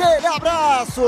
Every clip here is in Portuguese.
Aquele abraço.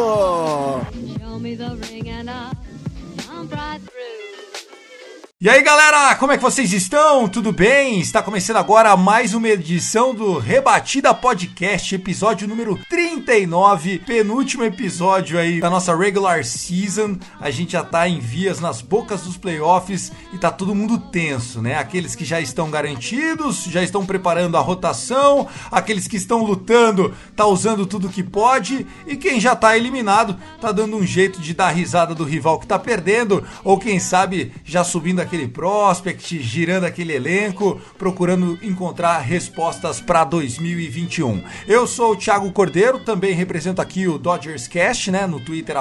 E aí galera, como é que vocês estão? Tudo bem? Está começando agora mais uma edição do Rebatida Podcast, episódio número 39, penúltimo episódio aí da nossa regular season. A gente já tá em vias nas bocas dos playoffs e tá todo mundo tenso, né? Aqueles que já estão garantidos, já estão preparando a rotação, aqueles que estão lutando, tá usando tudo que pode e quem já tá eliminado, tá dando um jeito de dar risada do rival que tá perdendo ou quem sabe já subindo aquele prospect, girando aquele elenco, procurando encontrar respostas para 2021. Eu sou o Thiago Cordeiro, também represento aqui o Dodgers Cast, né, no Twitter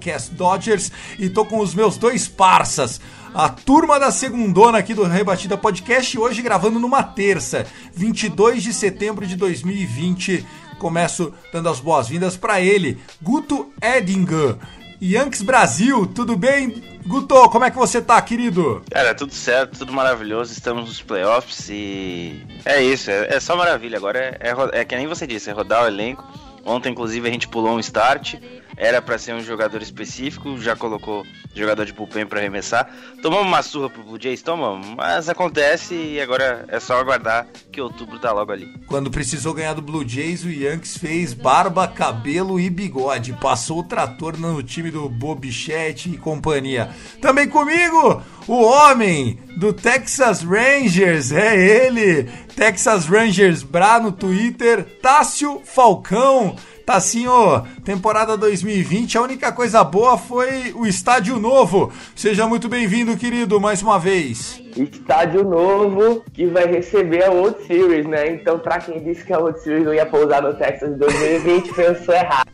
CastDodgers e tô com os meus dois parças. A turma da segundona aqui do Rebatida Podcast, hoje gravando numa terça, 22 de setembro de 2020. Começo dando as boas-vindas para ele, Guto Edinger. Yankees Brasil, tudo bem? Guto, como é que você tá, querido? Cara, tudo certo, tudo maravilhoso, estamos nos playoffs e é isso, é, é só maravilha. Agora é, é, é que nem você disse, é rodar o elenco. Ontem, inclusive, a gente pulou um start, era pra ser um jogador específico, já colocou jogador de bullpen pra arremessar. Tomamos uma surra pro Blue Jays, tomamos, mas acontece e agora é só aguardar que outubro tá logo ali. Quando precisou ganhar do Blue Jays, o Yankees fez barba, cabelo e bigode. Passou o trator no time do Bobichette e companhia. Também comigo, o homem do Texas Rangers, é ele, Texas Rangers Bra no Twitter, Tássio Falcão. Tassinho, temporada 2020, a única coisa boa foi o estádio novo. Seja muito bem-vindo, querido, mais uma vez. estádio novo que vai receber a World Series, né? Então, pra quem disse que a World Series não ia pousar no Texas em 2020, pensou errado.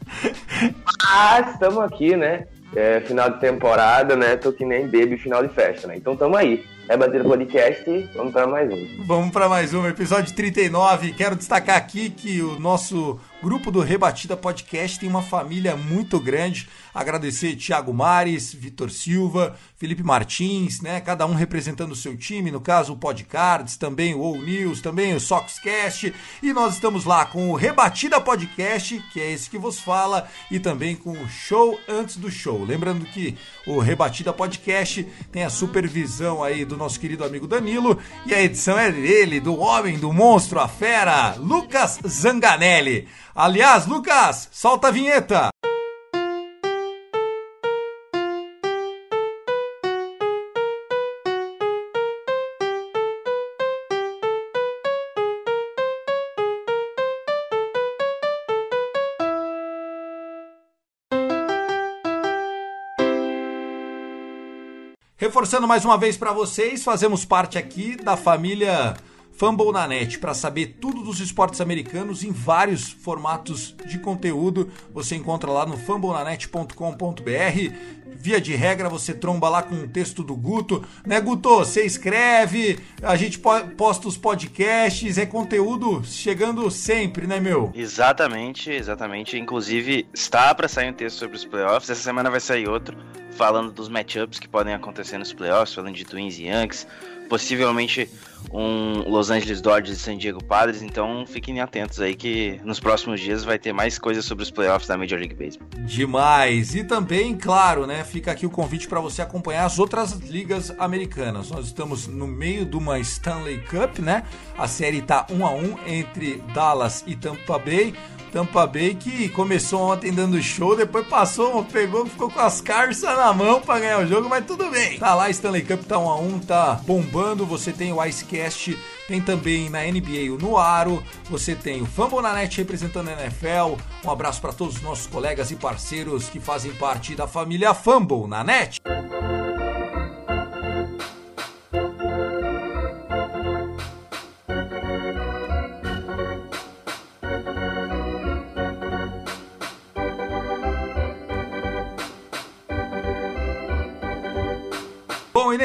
Mas estamos aqui, né? É, final de temporada, né? Tô que nem baby final de festa, né? Então tamo aí. É bater podcast e vamos pra mais um. Vamos para mais um episódio 39. Quero destacar aqui que o nosso grupo do Rebatida Podcast tem uma família muito grande. Agradecer Thiago Mares, Vitor Silva, Felipe Martins, né? Cada um representando o seu time, no caso o Podcards, também o All News, também o Soxcast. E nós estamos lá com o Rebatida Podcast, que é esse que vos fala, e também com o Show Antes do Show. Lembrando que o Rebatida Podcast tem a supervisão aí do nosso querido amigo Danilo e a edição é dele, do homem, do monstro, a fera, Lucas Zanganelli. Aliás, Lucas, solta a vinheta. Reforçando mais uma vez para vocês, fazemos parte aqui da família Fumble na Net para saber tudo dos esportes americanos em vários formatos de conteúdo. Você encontra lá no fumblenanet.com.br. Via de regra, você tromba lá com o texto do Guto, né, Guto? Você escreve, a gente po- posta os podcasts, é conteúdo chegando sempre, né, meu? Exatamente, exatamente. Inclusive, está pra sair um texto sobre os playoffs. Essa semana vai sair outro, falando dos matchups que podem acontecer nos playoffs, falando de Twins e Yankees. Possivelmente um Los Angeles Dodgers e San Diego Padres. Então, fiquem atentos aí que nos próximos dias vai ter mais coisas sobre os playoffs da Major League Baseball. Demais! E também, claro, né? Fica aqui o convite para você acompanhar as outras ligas americanas. Nós estamos no meio de uma Stanley Cup, né? A série tá 1 a 1 entre Dallas e Tampa Bay. Tampa Bay que começou ontem dando show, depois passou, pegou, ficou com as carças na mão para ganhar o jogo, mas tudo bem. Tá lá, Stanley Cup tá 1 a 1, tá bombando. Você tem o Icecast, tem também na NBA o Nuaro, você tem o Fumble na Net representando a NFL. Um abraço para todos os nossos colegas e parceiros que fazem parte da família Fumble na Net.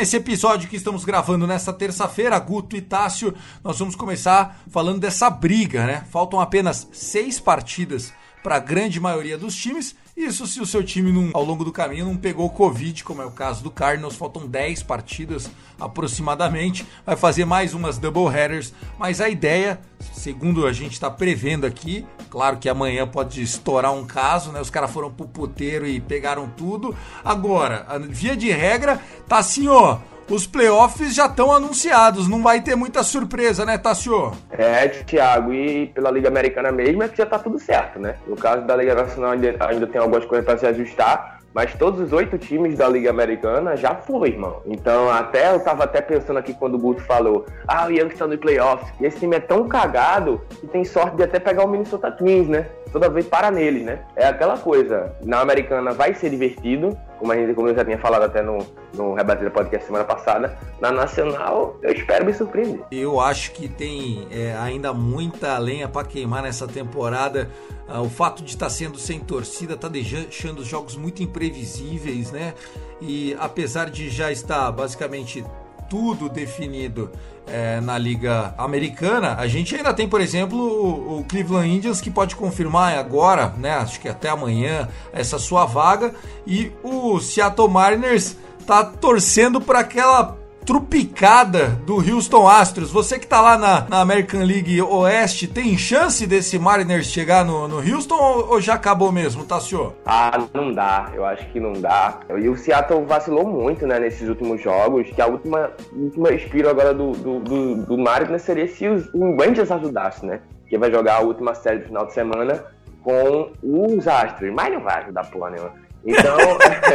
Nesse episódio que estamos gravando nesta terça-feira, Guto e Tássio, nós vamos começar falando dessa briga, né? Faltam apenas seis partidas para a grande maioria dos times. Isso se o seu time não, ao longo do caminho não pegou Covid, como é o caso do Cardinals, faltam 10 partidas aproximadamente. Vai fazer mais umas double headers, mas a ideia, segundo a gente está prevendo aqui, claro que amanhã pode estourar um caso, né? Os caras foram pro puteiro e pegaram tudo. Agora, via de regra, tá assim, ó os playoffs já estão anunciados, não vai ter muita surpresa, né, Tassio? É, Thiago, e pela Liga Americana mesmo é que já tá tudo certo, né? No caso da Liga Nacional ainda, ainda tem algumas coisas para se ajustar, mas todos os oito times da Liga Americana já foi, irmão. Então, até eu tava até pensando aqui quando o Guto falou: ah, o Yankees tá no playoffs. E esse time é tão cagado que tem sorte de até pegar o Minnesota Twins, né? Toda vez para neles, né? É aquela coisa. Na Americana vai ser divertido, como, a gente, como eu já tinha falado até no, no Rebatida Podcast semana passada. Na Nacional, eu espero me surpreender. Eu acho que tem é, ainda muita lenha para queimar nessa temporada. Ah, o fato de estar tá sendo sem torcida está deixando os jogos muito imprevisíveis, né? E apesar de já estar basicamente tudo definido é, na Liga Americana, a gente ainda tem, por exemplo, o, Cleveland Indians que pode confirmar agora, né? Acho que até amanhã, essa sua vaga. E o Seattle Mariners tá torcendo para aquela trupicada do Houston Astros. Você que tá lá na, na, American League Oeste, tem chance desse Mariners chegar no, no Houston ou, ou, já acabou mesmo, Tassio? Ah, não dá. Eu acho que não dá. E o Seattle vacilou muito, né, nesses últimos jogos, que a última, última espiro agora do, do, do, do Mariners seria se os, o Rangers ajudasse, né? Que vai jogar a última série do final de semana com os Astros. Mas não vai ajudar porra nenhuma. Então,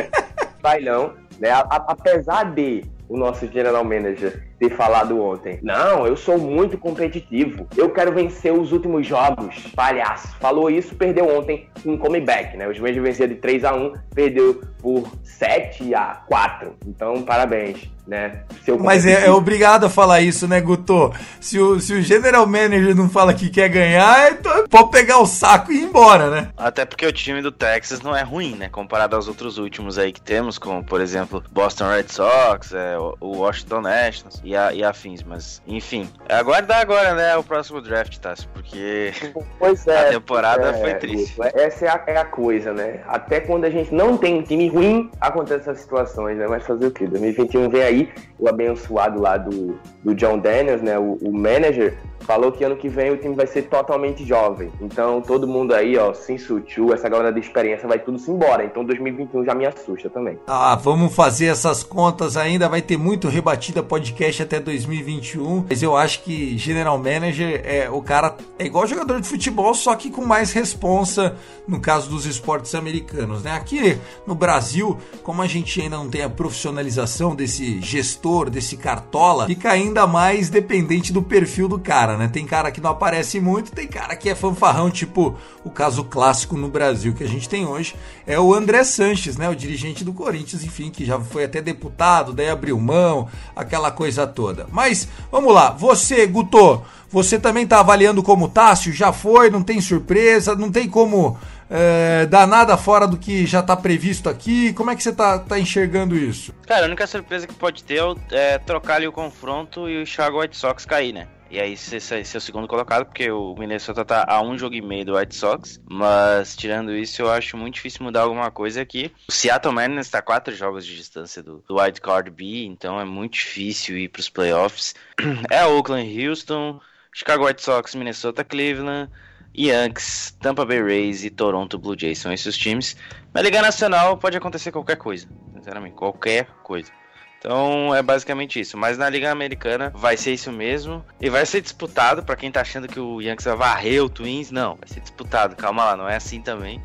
vai não. Né? A, a, apesar de o nosso general manager ter falado ontem. Não, eu sou muito competitivo. Eu quero vencer os últimos jogos. Palhaço. Falou isso, perdeu ontem com um comeback, né? Os Rangers venceram de 3 a 1 perdeu por 7 a 4. Então, parabéns né? Mas é, é, obrigado a falar isso, né, Guto? Se o, se o general manager não fala que quer ganhar, então pode pegar o saco e ir embora, né? Até porque o time do Texas não é ruim, né? Comparado aos outros últimos aí que temos, como, por exemplo, Boston Red Sox, é, o Washington Nationals e, a, e afins. Mas, enfim, é aguardar agora, né, o próximo draft, Tassi, porque é, a temporada é, foi triste. Essa é a, é a, coisa, né? Até quando a gente não tem um time ruim, acontecem essas situações, né? Mas fazer o quê? 2021 vem aí o abençoado lá do, do John Daniels, né, o, o manager, falou que ano que vem o time vai ser totalmente jovem. Então todo mundo aí, ó, sem sutil, essa galera de experiência vai tudo se embora. Então 2021 já me assusta também. Ah, vamos fazer essas contas ainda, vai ter muito rebatida podcast até 2021. Mas eu acho que General Manager é o cara é igual jogador de futebol, só que com mais responsa no caso dos esportes americanos, né? Aqui no Brasil, como a gente ainda não tem a profissionalização desse gestor, desse cartola, fica ainda mais dependente do perfil do cara, né? né? Tem cara que não aparece muito, tem cara que é fanfarrão, tipo o caso clássico no Brasil que a gente tem hoje é o André Sanches, né? O dirigente do Corinthians, enfim, que já foi até deputado, daí abriu mão, aquela coisa toda. Mas vamos lá, você, Guto, você também tá avaliando como Tássio? Já foi, não tem surpresa, não tem como é, dar nada fora do que já está previsto aqui? Como é que você está tá enxergando isso? Cara, a única surpresa que pode ter é trocar ali o confronto e o Chicago White Sox cair, né? E aí ser, ser o segundo colocado, porque o Minnesota tá a um jogo e meio do White Sox. Mas tirando isso, eu acho muito difícil mudar alguma coisa aqui. O Seattle Mariners está quatro jogos de distância do, do Card B, então é muito difícil ir para os playoffs. É Oakland, Houston, Chicago White Sox, Minnesota, Cleveland. Yankees, Tampa Bay Rays e Toronto Blue Jays são esses times. Na Liga Nacional pode acontecer qualquer coisa, sinceramente, qualquer coisa. Então é basicamente isso. Mas na Liga Americana vai ser isso mesmo. E vai ser disputado, para quem tá achando que o Yankees vai varrer o Twins, não, vai ser disputado. Calma lá, não é assim também.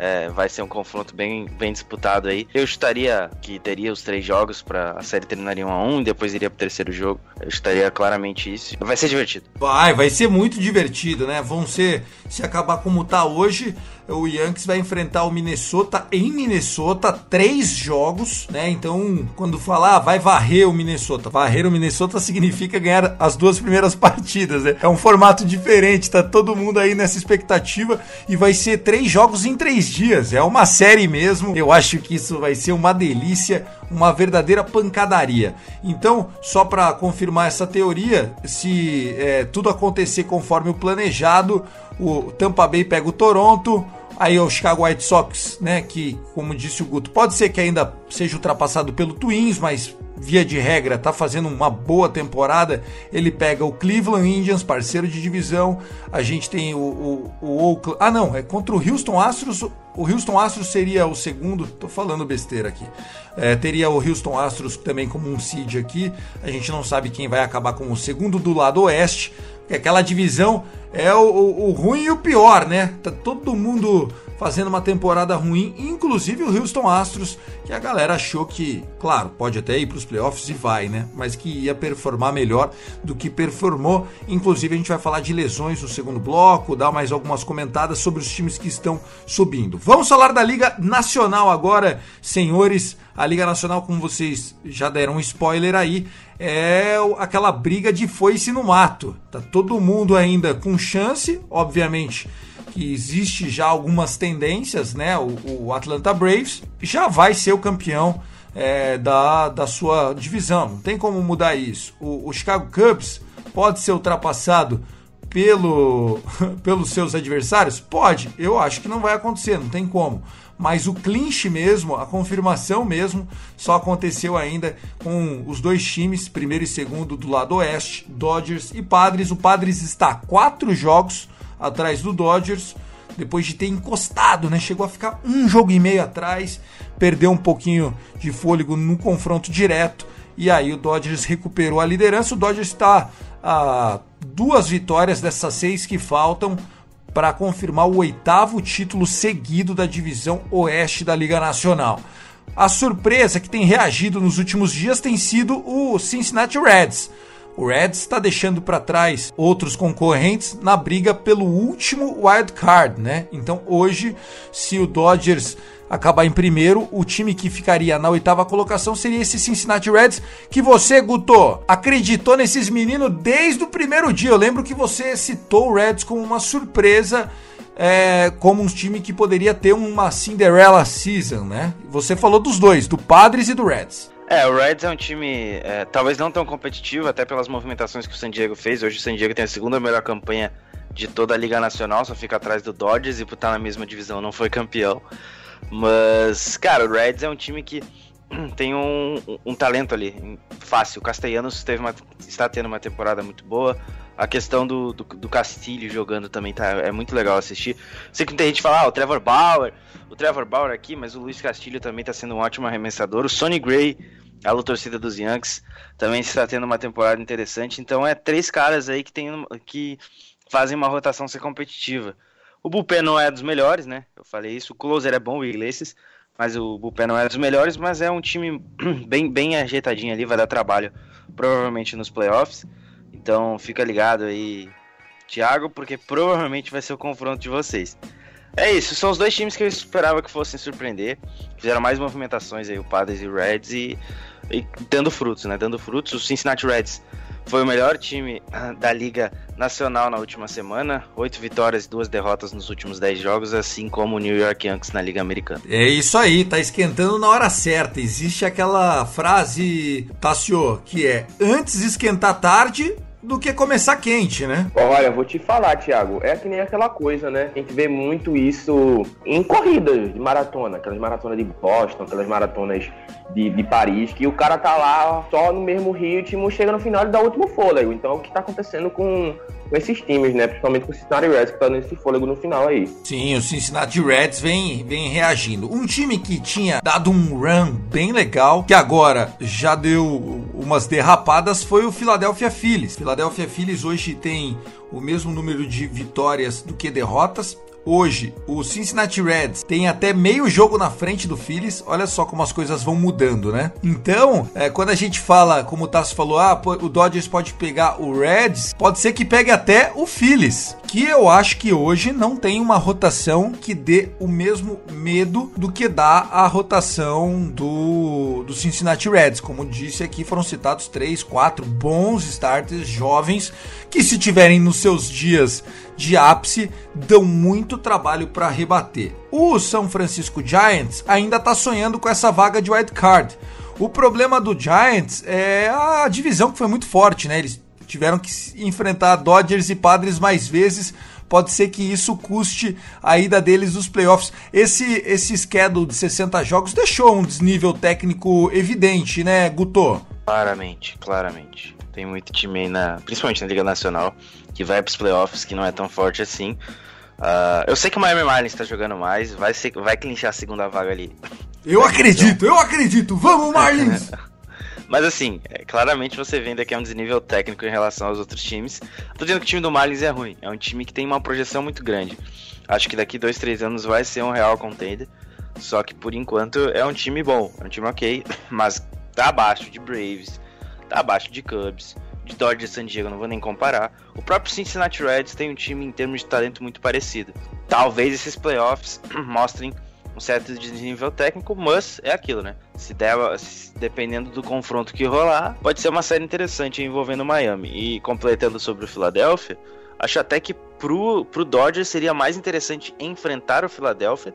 É, vai ser um confronto bem, bem disputado aí. Eu estaria que teria os três jogos para a série terminaria 1 a 1 e depois iria pro terceiro jogo. Eu estaria claramente isso. Vai ser divertido. Vai, vai ser muito divertido, né? Vão ser, se acabar como tá hoje, o Yankees vai enfrentar o Minnesota em Minnesota, três jogos, né? Então, quando falar ah, vai varrer o Minnesota, varrer o Minnesota significa ganhar as duas primeiras partidas, né? É um formato diferente, tá todo mundo aí nessa expectativa e vai ser três jogos em três dias. É uma série mesmo. Eu acho que isso vai ser uma delícia, uma verdadeira pancadaria. Então, só para confirmar essa teoria, se é, tudo acontecer conforme o planejado, o Tampa Bay pega o Toronto. Aí o Chicago White Sox, né, que como disse o Guto, pode ser que ainda seja ultrapassado pelo Twins, mas via de regra, está fazendo uma boa temporada. Ele pega o Cleveland Indians, parceiro de divisão. A gente tem o, o, o Oakland. Ah, não, é contra o Houston Astros. O Houston Astros seria o segundo. Tô falando besteira aqui. É, teria o Houston Astros também como um seed aqui. A gente não sabe quem vai acabar como o segundo do lado oeste. Aquela divisão é o, o, o ruim e o pior, né? Tá todo mundo fazendo uma temporada ruim, inclusive o Houston Astros, que a galera achou que, claro, pode até ir para os playoffs e vai, né? Mas que ia performar melhor do que performou. Inclusive, a gente vai falar de lesões no segundo bloco, dar mais algumas comentadas sobre os times que estão subindo. Vamos falar da Liga Nacional agora, senhores. A Liga Nacional, como vocês já deram um spoiler aí, é aquela briga de foice no mato. Tá todo mundo ainda com chance, obviamente que existe já algumas tendências, né? O, o Atlanta Braves já vai ser o campeão é, da, da sua divisão, não tem como mudar isso. O, o Chicago Cubs pode ser ultrapassado pelo, pelos seus adversários? Pode, eu acho que não vai acontecer, não tem como. Mas o clinch mesmo, a confirmação mesmo, só aconteceu ainda com os dois times, primeiro e segundo do lado oeste, Dodgers e Padres. O Padres está quatro jogos atrás do Dodgers, depois de ter encostado, né? Chegou a ficar um jogo e meio atrás, perdeu um pouquinho de fôlego no confronto direto, e aí o Dodgers recuperou a liderança. O Dodgers está a duas vitórias dessas seis que faltam para confirmar o oitavo título seguido da divisão oeste da Liga Nacional. A surpresa que tem reagido nos últimos dias tem sido o Cincinnati Reds o Reds está deixando para trás outros concorrentes na briga pelo último wild card, né? Então hoje, se o Dodgers acabar em primeiro, o time que ficaria na oitava colocação seria esse Cincinnati Reds, que você, Guto, acreditou nesses meninos desde o primeiro dia. Eu lembro que você citou o Reds como uma surpresa. É, como um time que poderia ter uma Cinderella Season, né? Você falou dos dois, do Padres e do Reds. É, o Reds é um time é, talvez não tão competitivo, até pelas movimentações que o San Diego fez. Hoje o San Diego tem a segunda melhor campanha de toda a Liga Nacional, só fica atrás do Dodgers e por estar na mesma divisão não foi campeão. Mas, cara, o Reds é um time que tem um, um, talento ali fácil. O Castellanos teve uma, está tendo uma temporada muito boa. A questão do, do, do, Castilho jogando também tá, é muito legal assistir. Sei que tem gente que fala, ah, o Trevor Bauer, o Trevor Bauer aqui, mas o Luiz Castilho também está sendo um ótimo arremessador. O Sonny Gray, a torcida dos Yankees, também está tendo uma temporada interessante. Então é três caras aí que, tem, que fazem uma rotação ser competitiva. O Bullpen não é dos melhores, né? Eu falei isso. O closer é bom, o Iglesias, mas o Bullpen não é dos melhores, mas é um time bem, bem ajeitadinho ali, vai dar trabalho provavelmente nos playoffs. Então fica ligado aí, Thiago, porque provavelmente vai ser o confronto de vocês. É isso, são os dois times que eu esperava que fossem surpreender. Fizeram mais movimentações aí, o Padres e o Reds, e, e dando frutos, né? Dando frutos. O Cincinnati Reds foi o melhor time ah, da Liga Nacional na última semana. Oito vitórias e duas derrotas nos últimos dez jogos, assim como o New York Yankees na Liga Americana. É isso aí, tá esquentando na hora certa. Existe aquela frase, Tassio, que é antes esquentar tarde do que começar quente, né? Olha, vou te falar, Thiago, é que nem aquela coisa, né? A gente vê muito isso em corridas de maratona, aquelas maratonas de Boston, aquelas maratonas de, de Paris, que o cara tá lá só no mesmo ritmo, chega no final e dá o último fôlego. Então, é o que tá acontecendo com, com esses times, né? Principalmente com o Cincinnati Reds, que tá nesse fôlego no final aí. Sim, o Cincinnati Reds vem, vem reagindo. Um time que tinha dado um run bem legal, que agora já deu umas derrapadas, foi o Philadelphia Phillies. Philadelphia Phillies hoje tem o mesmo número de vitórias do que derrotas. Hoje, o Cincinnati Reds tem até meio jogo na frente do Phillies. Olha só como as coisas vão mudando, né? Então, é, quando a gente fala, como o Tasso falou, ah, o Dodgers pode pegar o Reds, pode ser que pegue até o Phillies. que eu acho que hoje não tem uma rotação que dê o mesmo medo do que dá a rotação do, do Cincinnati Reds. Como disse aqui, foram citados três, quatro bons starters jovens que, se tiverem nos seus dias de ápice, dão muito trabalho para rebater. O São Francisco Giants ainda está sonhando com essa vaga de wild card. O problema do Giants é a divisão que foi muito forte, né? Eles tiveram que enfrentar Dodgers e Padres mais vezes. Pode ser que isso custe a ida deles nos playoffs. Esse, esse schedule de 60 jogos deixou um desnível técnico evidente, né, Guto? Claramente, claramente. Tem muito time aí, na, principalmente na Liga Nacional, que vai para os playoffs, que não é tão forte assim. Uh, eu sei que o Miami Marlins está jogando mais, vai, ser, vai clinchar a segunda vaga ali. Eu acredito, eu acredito! Vamos, Marlins! Mas assim, é, claramente você vê que é um desnível técnico em relação aos outros times. Tô dizendo que o time do Marlins é ruim. É um time que tem uma projeção muito grande. Acho que daqui dois, três anos vai ser um real contender. Só que por enquanto é um time bom, é um time ok, mas tá abaixo de Braves, tá abaixo de Cubs, de Dodgers San Diego, não vou nem comparar. O próprio Cincinnati Reds tem um time em termos de talento muito parecido. Talvez esses playoffs mostrem um certo desnível técnico, mas é aquilo, né? Se der, dependendo do confronto que rolar, pode ser uma série interessante envolvendo Miami. E completando sobre o Philadelphia, acho até que pro, pro Dodgers seria mais interessante enfrentar o Philadelphia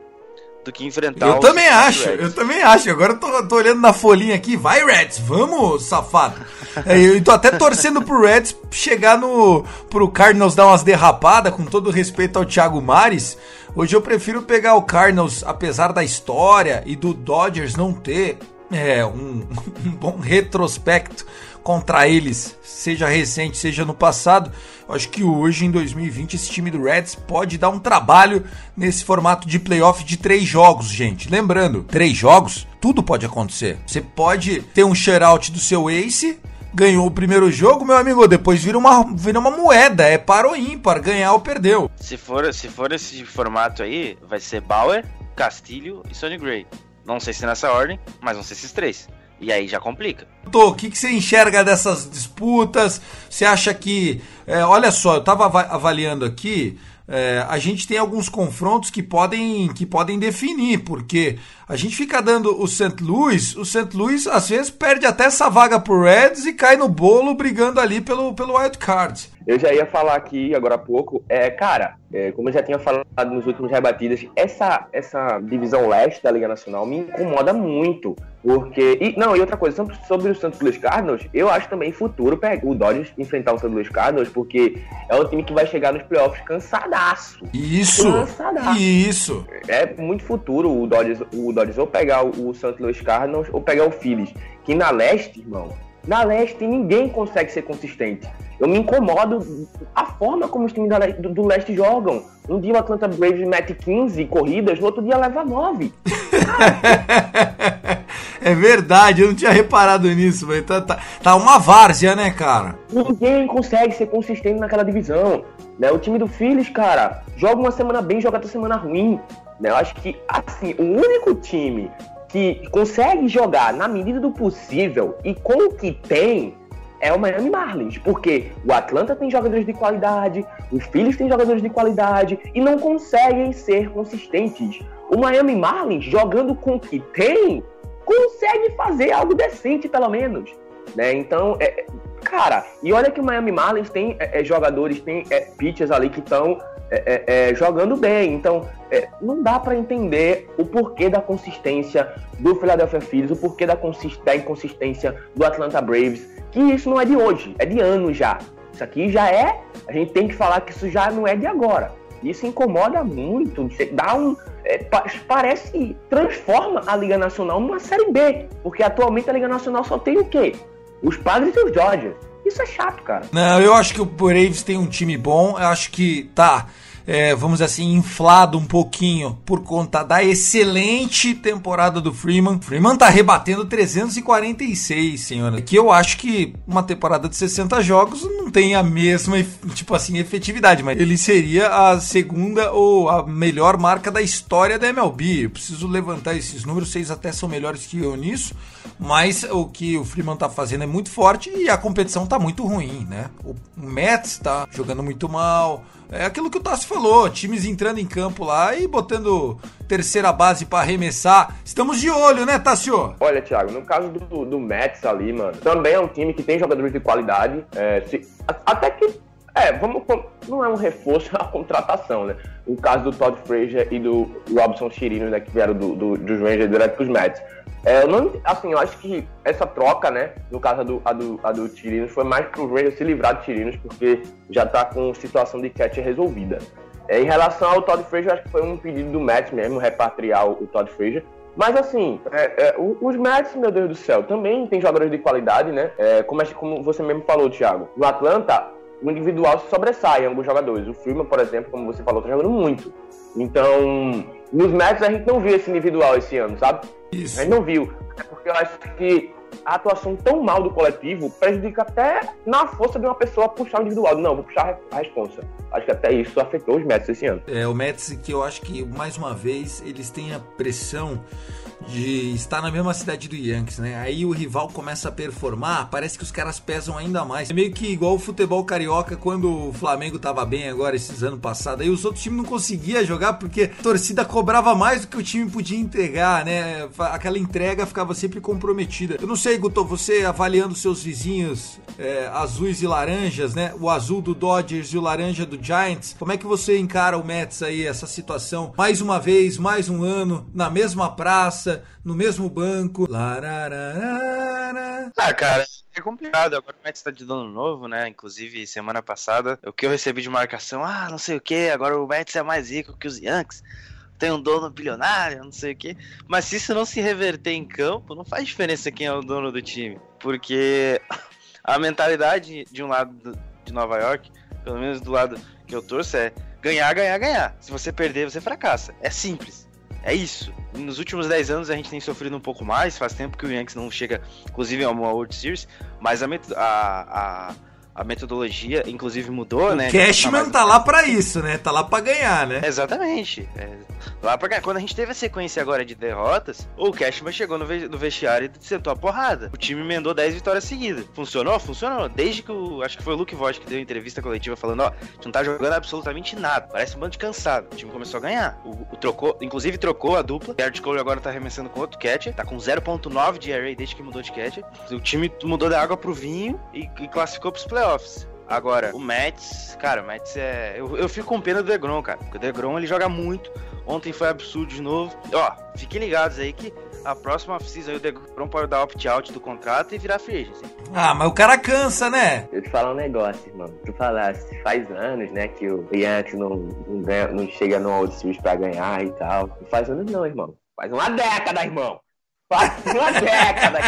do que enfrentar Eu também acho, Reds. eu também acho. Agora eu tô, tô, olhando na folhinha aqui, vai Reds, vamos, safado. é, eu tô até torcendo pro Reds chegar no pro Cardinals dar umas derrapadas, com todo respeito ao Thiago Mares. Hoje eu prefiro pegar o Cardinals, apesar da história e do Dodgers não ter é, um, um bom retrospecto contra eles, seja recente, seja no passado. Acho que hoje, em 2020, esse time do Reds pode dar um trabalho nesse formato de playoff de três jogos, gente. Lembrando, três jogos, tudo pode acontecer. Você pode ter um shutout do seu ace, ganhou o primeiro jogo, meu amigo, depois vira uma, vira uma moeda, é para ou ímpar, ganhar ou perdeu. Se for, se for esse formato aí, vai ser Bauer, Castilho e Sonny Gray. Não sei se nessa ordem, mas vão ser esses três. E aí já complica. O que, que você enxerga dessas disputas? Você acha que. É, olha só, eu estava avaliando aqui é, a gente tem alguns confrontos que podem, que podem definir, porque a gente fica dando o St. Louis, o St. Louis às vezes perde até essa vaga pro Reds e cai no bolo brigando ali pelo, pelo wild card. Eu já ia falar aqui agora há pouco, é, cara, é, como eu já tinha falado nos últimos rebatidas, essa, essa divisão leste da Liga Nacional me incomoda muito. Porque. E, não, e outra coisa, sobre o Santos Luiz Cardinals, eu acho também futuro o Dodgers enfrentar o Santos Luiz Cardinals, porque é um time que vai chegar nos playoffs cansadaço. Isso! Cansadaço. Isso! É muito futuro o Dodgers, o Dodgers ou pegar o, o Santos Luiz Cardinals ou pegar o Phillies. Que na leste, irmão, na leste ninguém consegue ser consistente. Eu me incomodo a forma como os times do, do leste jogam. Um dia o Atlanta Braves mete 15 corridas, no outro dia leva 9. é verdade, eu não tinha reparado nisso, mas tá, tá, tá, uma várzea, né, cara? Ninguém consegue ser consistente naquela divisão. Né? O time do Phillies, cara, joga uma semana bem, joga outra semana ruim. Né? Eu acho que, assim, o único time que consegue jogar na medida do possível e com o que tem é o Miami Marlins, porque o Atlanta tem jogadores de qualidade, os Phillies têm jogadores de qualidade e não conseguem ser consistentes. O Miami Marlins, jogando com o que tem, consegue fazer algo decente, pelo menos. Né? Então, é, cara, e olha que o Miami Marlins tem é, é jogadores, tem é, pitchers ali que estão é, é, é, jogando bem. Então, não dá para entender o porquê da consistência do Philadelphia Phillies, o porquê da, da inconsistência do Atlanta Braves que isso não é de hoje, é de anos já. Isso aqui já é. A gente tem que falar que isso já não é de agora. Isso incomoda muito. Dá um. É, parece. transforma a Liga Nacional numa Série B. Porque atualmente a Liga Nacional só tem o quê? Os Padres e os Dodgers. Isso é chato, cara. Não, eu acho que o Braves tem um time bom. Eu acho que tá é, vamos dizer assim, inflado um pouquinho por conta da excelente temporada do Freeman. Freeman tá rebatendo 346, senhora. Que eu acho que uma temporada de 60 jogos não tem a mesma, tipo assim, efetividade, mas ele seria a segunda ou a melhor marca da história da MLB. Eu preciso levantar esses números, vocês até são melhores que eu nisso, mas o que o Freeman tá fazendo é muito forte e a competição tá muito ruim, né? O Mets tá jogando muito mal, é aquilo que o Tassi falou, times entrando em campo lá e botando terceira base para arremessar. Estamos de olho, né, Tassio? Olha, Thiago, no caso do, do Mets ali, mano, também é um time que tem jogadores de qualidade. É, se, até que é, vamos. Não é um reforço, é uma contratação, né? O caso do Todd Frazier e do Robson Chirino, né, que vieram do, do, dos Rangers direto pros Mets. É, eu não, assim, eu acho que essa troca, né, no caso a do, a do, a do Chirinos, foi mais pro Rangers se livrar de Chirinos, porque já tá com situação de catch resolvida. É, em relação ao Todd Frazier, acho que foi um pedido do Mets mesmo, repatriar o, o Todd Frazier. Mas assim, é, é, os Mets, meu Deus do céu, também tem jogadores de qualidade, né? É, como, como você mesmo falou, Thiago. No Atlanta, o individual se sobressai em alguns jogadores. O Freeman, por exemplo, como você falou, tá jogando muito. Então, nos Mets a gente não viu esse individual esse ano, sabe? Isso. A gente não viu. É porque eu acho que a atuação tão mal do coletivo prejudica até na força de uma pessoa puxar o individual. Não, vou puxar a responsa. Acho que até isso afetou os Mets esse ano. É, o Mets que eu acho que, mais uma vez, eles têm a pressão de estar na mesma cidade do Yankees, né? Aí o rival começa a performar, parece que os caras pesam ainda mais. É meio que igual o futebol carioca quando o Flamengo tava bem agora esses anos passados. Aí os outros times não conseguiam jogar porque a torcida cobrava mais do que o time podia entregar, né? Aquela entrega ficava sempre comprometida. Eu não sei, Guto, você avaliando seus vizinhos é, azuis e laranjas, né? O azul do Dodgers e o laranja do Giants. Como é que você encara o Mets aí, essa situação? Mais uma vez, mais um ano, na mesma praça, no mesmo banco. Lararara. Ah, cara, é complicado. Agora o Mets tá de dono novo, né? Inclusive, semana passada, o que eu recebi de marcação, ah, não sei o que, agora o Mets é mais rico que os Yankees. Tem um dono bilionário, não sei o que. Mas se isso não se reverter em campo, não faz diferença quem é o dono do time. Porque a mentalidade de um lado de Nova York, pelo menos do lado que eu torço, é ganhar, ganhar, ganhar. Se você perder, você fracassa. É simples. É isso. Nos últimos 10 anos a gente tem sofrido um pouco mais, faz tempo que o Yankees não chega, inclusive, a uma World Series, mas a, a, a a metodologia, inclusive, mudou, o né? Cashman tá lá para isso, né? Tá lá para ganhar, né? Exatamente. É, lá pra ganhar. Quando a gente teve a sequência agora de derrotas, o Cashman chegou no, ve no vestiário e sentou a porrada. O time emendou 10 vitórias seguidas. Funcionou? Funcionou. Desde que o. Acho que foi o Luke Vogt que deu entrevista coletiva falando: ó, a gente não tá jogando absolutamente nada. Parece um bando de cansado. O time começou a ganhar. O, o trocou, inclusive trocou a dupla. Garrett Cole agora tá arremessando com outro catcher. Tá com 0.9 de ERA desde que mudou de catcher. O time mudou da água pro vinho e, e classificou pros playoffs. Agora, o Mets, cara, o Mets é. Eu, eu fico com pena do Degrom, cara. Porque o Degrom ele joga muito. Ontem foi absurdo de novo. Ó, fiquem ligados aí que a próxima off-season aí o Degrom pode dar opt-out do contrato e virar free assim. Ah, mas o cara cansa, né? Eu te falar um negócio, irmão. Tu falasse, faz anos, né, que o Yankees não, não, ganha, não chega no World Series pra ganhar e tal. Não faz anos não, irmão. Faz uma década, irmão. Faz uma década.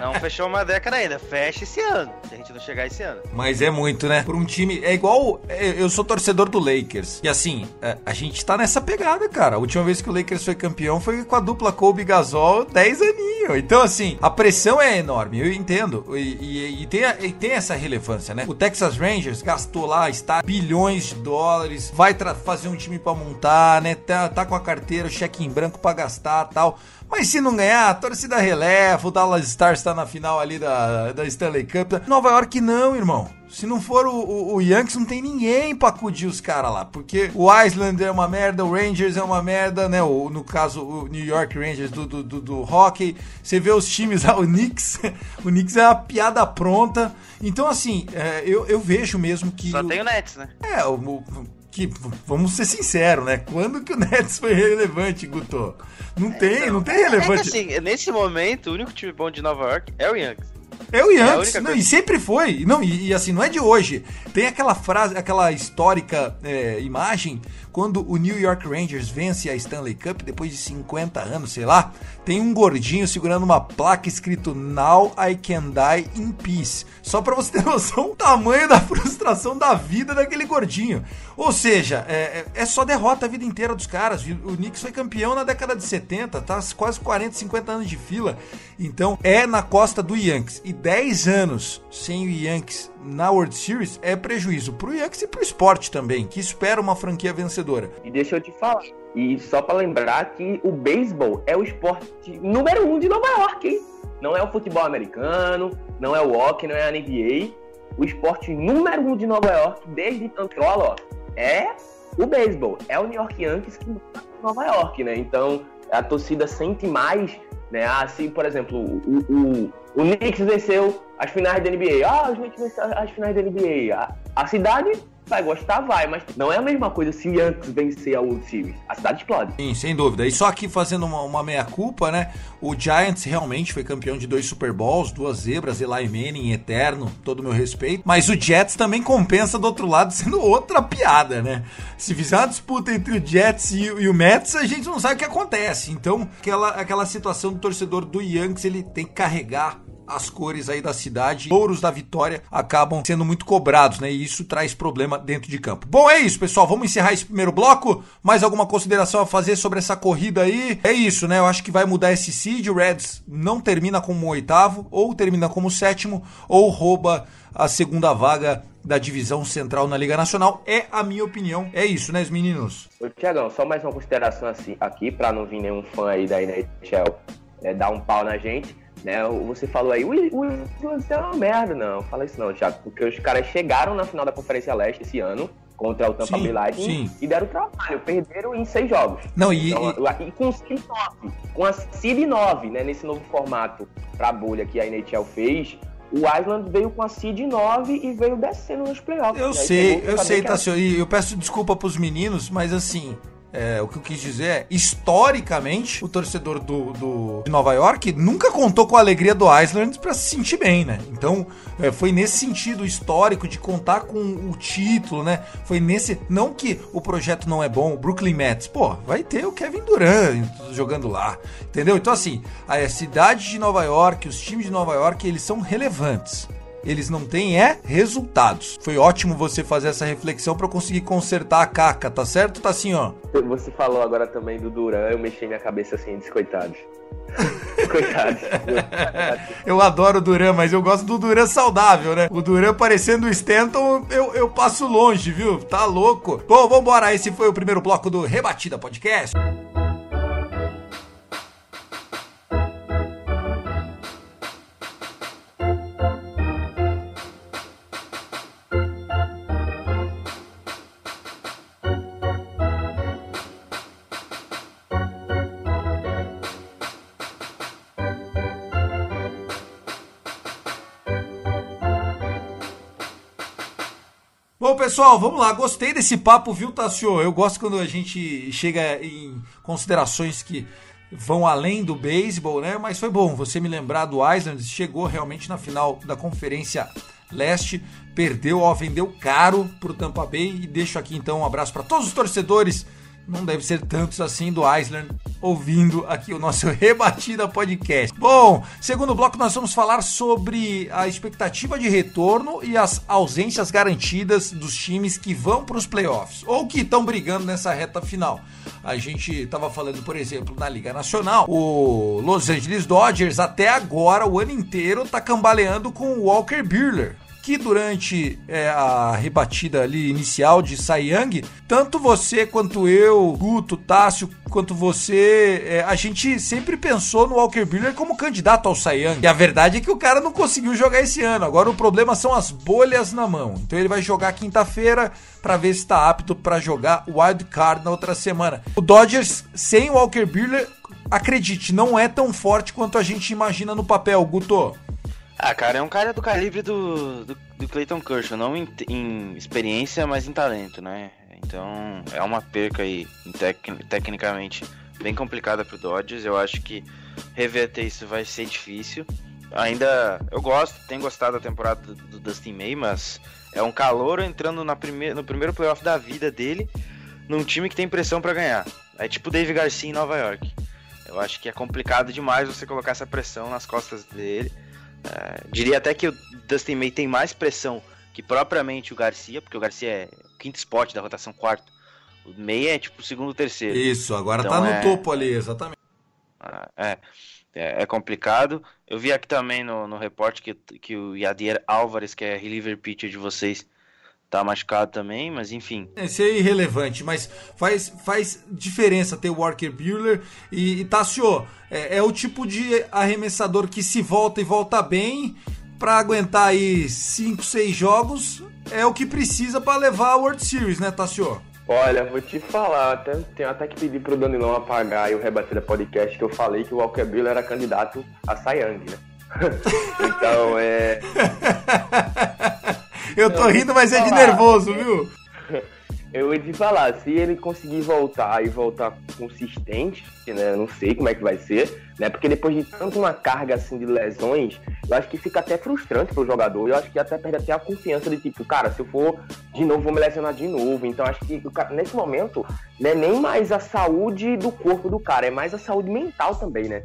Não fechou uma década ainda. Fecha esse ano. Se a gente não chegar esse ano. Mas é muito, né? Por um time. É igual. É, eu sou torcedor do Lakers. E assim, é, a gente tá nessa pegada, cara. A última vez que o Lakers foi campeão foi com a dupla Kobe Gasol 10 aninhos. Então, assim, a pressão é enorme. Eu entendo. E, e, e, tem, e tem essa relevância, né? O Texas Rangers gastou lá, está bilhões de dólares. Vai fazer um time para montar, né? Tá, tá com a carteira, o cheque em branco para gastar tal. Mas se não ganhar, a torcida releva, o Dallas Stars está na final ali da, da Stanley Cup. Nova York não, irmão. Se não for o, o, o Yankees, não tem ninguém pra acudir os caras lá. Porque o Iceland é uma merda, o Rangers é uma merda, né? O, no caso, o New York Rangers do, do, do, do hockey. Você vê os times lá, o Knicks. o Knicks é uma piada pronta. Então, assim, é, eu, eu vejo mesmo que. Só tem o Nets, né? É, o, que, vamos ser sinceros, né? Quando que o Nets foi relevante, Guto? Não tem, então, não tem relevante. É que, assim, nesse momento, o único time bom de Nova York é o Yankees. É o Yankees, é não, e sempre foi. Não, e, e, assim, não é de hoje. Tem aquela frase, aquela histórica é, imagem quando o New York Rangers vence a Stanley Cup depois de 50 anos, sei lá, tem um gordinho segurando uma placa escrito Now I Can Die in Peace. Só para você ter noção do tamanho da frustração da vida daquele gordinho. Ou seja, é, é, é só derrota a vida inteira dos caras. O Knicks foi campeão na década de 70, tá quase 40, 50 anos de fila. Então é na costa do Yankees. E 10 anos sem o Yankees na World Series é prejuízo pro Yankees e pro esporte também, que espera uma franquia vencedora. E deixa eu te falar, e só para lembrar que o beisebol é o esporte número um de Nova York, hein? Não é o futebol americano, não é o hockey, não é a NBA. O esporte número um de Nova York, desde Antrola, ó, é o beisebol, é o New York Yankees que Nova York, né? Então a torcida sente mais, né? Assim, por exemplo, o, o, o Knicks venceu as finais da NBA. Ah, os Knicks venceram as finais da NBA. A, a cidade vai gostar, vai, mas não é a mesma coisa se o Yankees vencer a World Series. A cidade explode. Sim, sem dúvida. E só aqui fazendo uma, uma meia-culpa, né? O Giants realmente foi campeão de dois Super Bowls, duas zebras, Eli Manning, eterno, todo meu respeito. Mas o Jets também compensa do outro lado, sendo outra piada, né? Se fizer uma disputa entre o Jets e, e o Mets, a gente não sabe o que acontece. Então, aquela, aquela situação do torcedor do Yankees, ele tem que carregar as cores aí da cidade, ouros da vitória acabam sendo muito cobrados, né? E isso traz problema dentro de campo. Bom, é isso, pessoal. Vamos encerrar esse primeiro bloco. Mais alguma consideração a fazer sobre essa corrida aí? É isso, né? Eu acho que vai mudar esse seed. O Reds não termina como oitavo, ou termina como sétimo, ou rouba a segunda vaga da divisão central na Liga Nacional. É a minha opinião. É isso, né, meninos? Ô, Tiagão, só mais uma consideração assim, aqui, para não vir nenhum fã aí da NHL é, dar um pau na gente né? Você falou aí, o Islanders é uma merda. Não, fala isso não, Thiago, porque os caras chegaram na final da Conferência Leste esse ano contra o Tampa Bay Lightning e deram trabalho, perderam em seis jogos. Não, e, então, e... e com seed 9, com a seed 9, né, nesse novo formato pra bolha que a NHL fez, o Island veio com a seed 9 e veio descendo nos playoffs. Eu né? sei, eu sei, Tassio, e eu peço desculpa pros meninos, mas assim, é, o que eu quis dizer é, historicamente, o torcedor do, do, de Nova York nunca contou com a alegria do Island para se sentir bem, né? Então, é, foi nesse sentido histórico de contar com o título, né? Foi nesse. Não que o projeto não é bom, o Brooklyn Mets, pô, vai ter o Kevin Durant jogando lá, entendeu? Então, assim, a cidade de Nova York, os times de Nova York, eles são relevantes eles não têm é resultados. Foi ótimo você fazer essa reflexão para conseguir consertar a caca, tá certo? Tá assim, ó. Você falou agora também do Duran, eu mexi minha cabeça assim, descoitados. Coitado. eu adoro o Duran, mas eu gosto do Duran saudável, né? O Duran parecendo o Stanton, eu, eu passo longe, viu? Tá louco. Bom, vambora. Esse foi o primeiro bloco do Rebatida Podcast. Pessoal, vamos lá. Gostei desse papo, viu, Tassio? Eu gosto quando a gente chega em considerações que vão além do beisebol, né? Mas foi bom você me lembrar do Island. Chegou realmente na final da Conferência Leste, perdeu, ó, vendeu caro pro Tampa Bay. E deixo aqui então um abraço para todos os torcedores não deve ser tantos assim do Island ouvindo aqui o nosso Rebatida Podcast. Bom, segundo bloco nós vamos falar sobre a expectativa de retorno e as ausências garantidas dos times que vão para os playoffs ou que estão brigando nessa reta final. A gente estava falando, por exemplo, na Liga Nacional, o Los Angeles Dodgers até agora o ano inteiro está cambaleando com o Walker Buehler que durante é, a rebatida ali inicial de Young, tanto você quanto eu, Guto, Tássio, quanto você, é, a gente sempre pensou no Walker Buehler como candidato ao Young. E a verdade é que o cara não conseguiu jogar esse ano. Agora o problema são as bolhas na mão. Então ele vai jogar quinta-feira para ver se está apto para jogar Wild Card na outra semana. O Dodgers sem o Walker Buehler, acredite, não é tão forte quanto a gente imagina no papel, Guto. Ah, cara, é um cara do calibre do, do, do Clayton Kershaw, não em, em, experiência, mas em talento, né? Então é uma perca aí, tec, tecnicamente, bem complicada pro Dodgers. Eu acho que reverter isso vai ser difícil. Ainda eu gosto, tenho gostado da temporada do, do Dustin May, mas é um calor entrando na no primeiro playoff da vida dele num time que tem pressão para ganhar. É tipo o Dave Garcia em Nova York. Eu acho que é complicado demais você colocar essa pressão nas costas dele. Uh, diria até que o Dustin May tem mais pressão que propriamente o Garcia, porque o Garcia é o quinto spot da rotação quarto. O May é tipo o segundo terceiro. Isso, agora então, tá no é... topo ali, exatamente. Uh, é, é, é, complicado. Eu vi aqui também no, no repórter que, que o Yadier Álvares, que é reliever pitcher de vocês, tá machucado também, mas enfim. Esse é irrelevante, mas faz, faz diferença ter o Walker Buehler e, e Tassio, é, é, o tipo de arremessador que se volta e volta bem para aguentar aí 5, 6 jogos, é o que precisa para levar a World Series, né, Tassio? Olha, vou te falar, até, tenho até que pedir pro Danilão apagar e o Rebatida Podcast que eu falei que o Walker Buehler era candidato a Sayang, né? então, é... eu tô rindo, mas é de nervoso, viu? Eu ia te falar, se ele conseguir voltar e voltar consistente, né? Não sei como é que vai ser, né? Porque depois de tanto uma carga assim de lesões, eu acho que fica até frustrante pro jogador. Eu acho que até perde até a confiança de tipo, cara, se eu for de novo, vou me lesionar de novo. Então acho que nesse momento não é nem mais a saúde do corpo do cara, é mais a saúde mental também, né?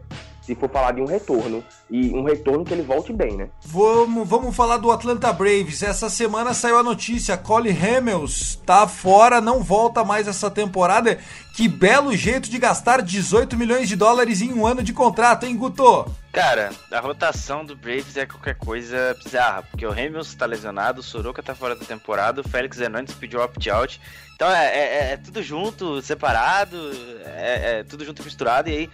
Se for falar de um retorno. E um retorno que ele volte bem, né? Vamos, vamos falar do Atlanta Braves. Essa semana saiu a notícia: Cole Hamels tá fora, não volta mais essa temporada. Que belo jeito de gastar 18 milhões de dólares em um ano de contrato, hein, Guto? Cara, a rotação do Braves é qualquer coisa bizarra, porque o Hamels tá lesionado, o Soroka tá fora da temporada, o Félix Hernandes pediu opt-out. Então é, é, é, tudo junto, separado, é, é tudo junto misturado, e aí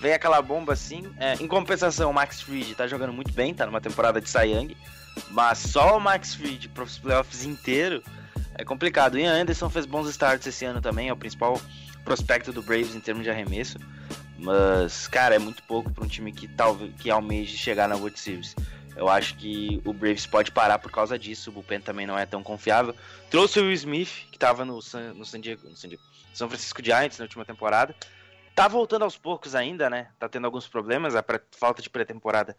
vem aquela bomba assim. É, em compensação, o Max Fried tá jogando muito bem, tá numa temporada de Young, mas só o Max Fried para os playoffs inteiro é complicado. E Anderson fez bons starts esse ano também, é o principal prospecto do Braves em termos de arremesso. Mas, cara, é muito pouco para um time que talvez que almeje chegar na World Series. Eu acho que o Braves pode parar por causa disso. O Bullpen também não é tão confiável. Trouxe o Will Smith, que estava no, San, no, San Diego, no San Diego, Francisco Giants na última temporada. Tá voltando aos poucos ainda, né? Tá tendo alguns problemas, a falta de pré-temporada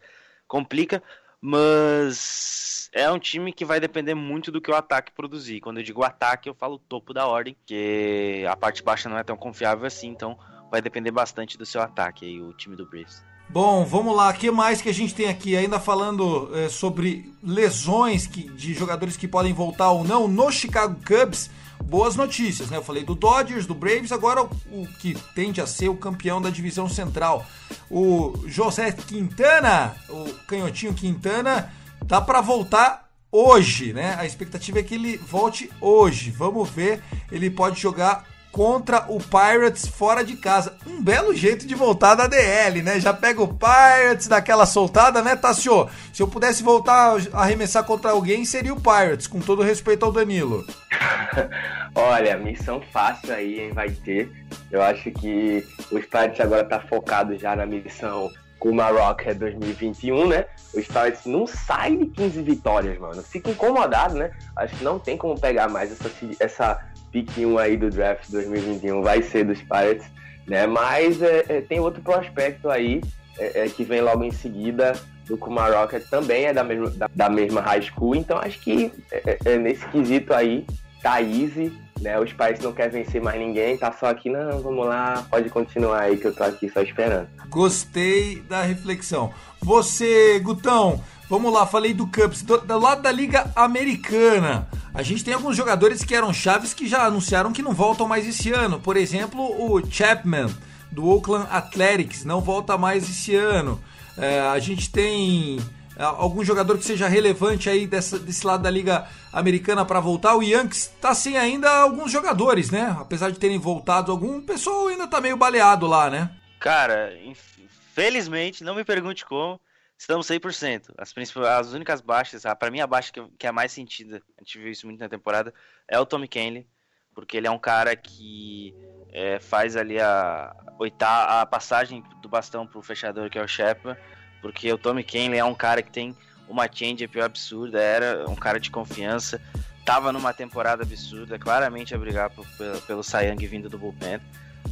complica, mas é um time que vai depender muito do que o ataque produzir. Quando eu digo ataque, eu falo topo da ordem, que a parte baixa não é tão confiável assim, então vai depender bastante do seu ataque aí, o time do Braves. Bom, vamos lá. O que mais que a gente tem aqui? Ainda falando é, sobre lesões que, de jogadores que podem voltar ou não no Chicago Cubs boas notícias, né? Eu falei do Dodgers, do Braves, agora o, que tende a ser o campeão da divisão central. O José Quintana, o canhotinho Quintana, tá para voltar hoje, né? A expectativa é que ele volte hoje. Vamos ver, ele pode jogar contra o Pirates fora de casa. Um belo jeito de voltar da DL, né? Já pega o Pirates daquela soltada, né, Tassio? Se eu pudesse voltar a arremessar contra alguém, seria o Pirates, com todo respeito ao Danilo. Olha, missão fácil aí, hein, vai ter. Eu acho que os Pirates agora tá focado já na missão com o é 2021, né? Os Pirates não saem de 15 vitórias, mano. Fica incomodado, né? Acho que não tem como pegar mais essa, essa pick 1 aí do draft 2021 vai ser dos Pirates, né? Mas é, é, tem outro prospecto aí é, é que vem logo em seguida do Kumar Rocket, também é da mesma, da, da mesma high school, então acho que é, é, nesse quesito aí tá easy, né? Os Pirates não querem vencer mais ninguém, tá só aqui, não, vamos lá, pode continuar aí que eu tô aqui só esperando. Gostei da reflexão. Você, Gutão, Vamos lá, falei do Cubs. Do, do, lado da Liga Americana, a gente tem alguns jogadores que eram chaves que já anunciaram que não voltam mais esse ano. Por exemplo, o Chapman, do Oakland Athletics, não volta mais esse ano. É, a gente tem é, algum jogador que seja relevante aí dessa, desse lado da Liga Americana para voltar. O Yankees tá sem ainda alguns jogadores, né? Apesar de terem voltado algum, o pessoal ainda tá meio baleado lá, né? Cara, infelizmente, não me pergunte como estamos 100%. As, as únicas baixas, para mim a baixa que, que é a mais sentida, a gente viu isso muito na temporada, é o Tommy Kenley, porque ele é um cara que é, faz ali a, oitava, a passagem do bastão pro fechador, que é o Shepard, porque o Tommy Kenley é um cara que tem uma change-up absurda, era um cara de confiança, tava numa temporada absurda, claramente a brigar por, pelo, pelo Sayang vindo do bullpen,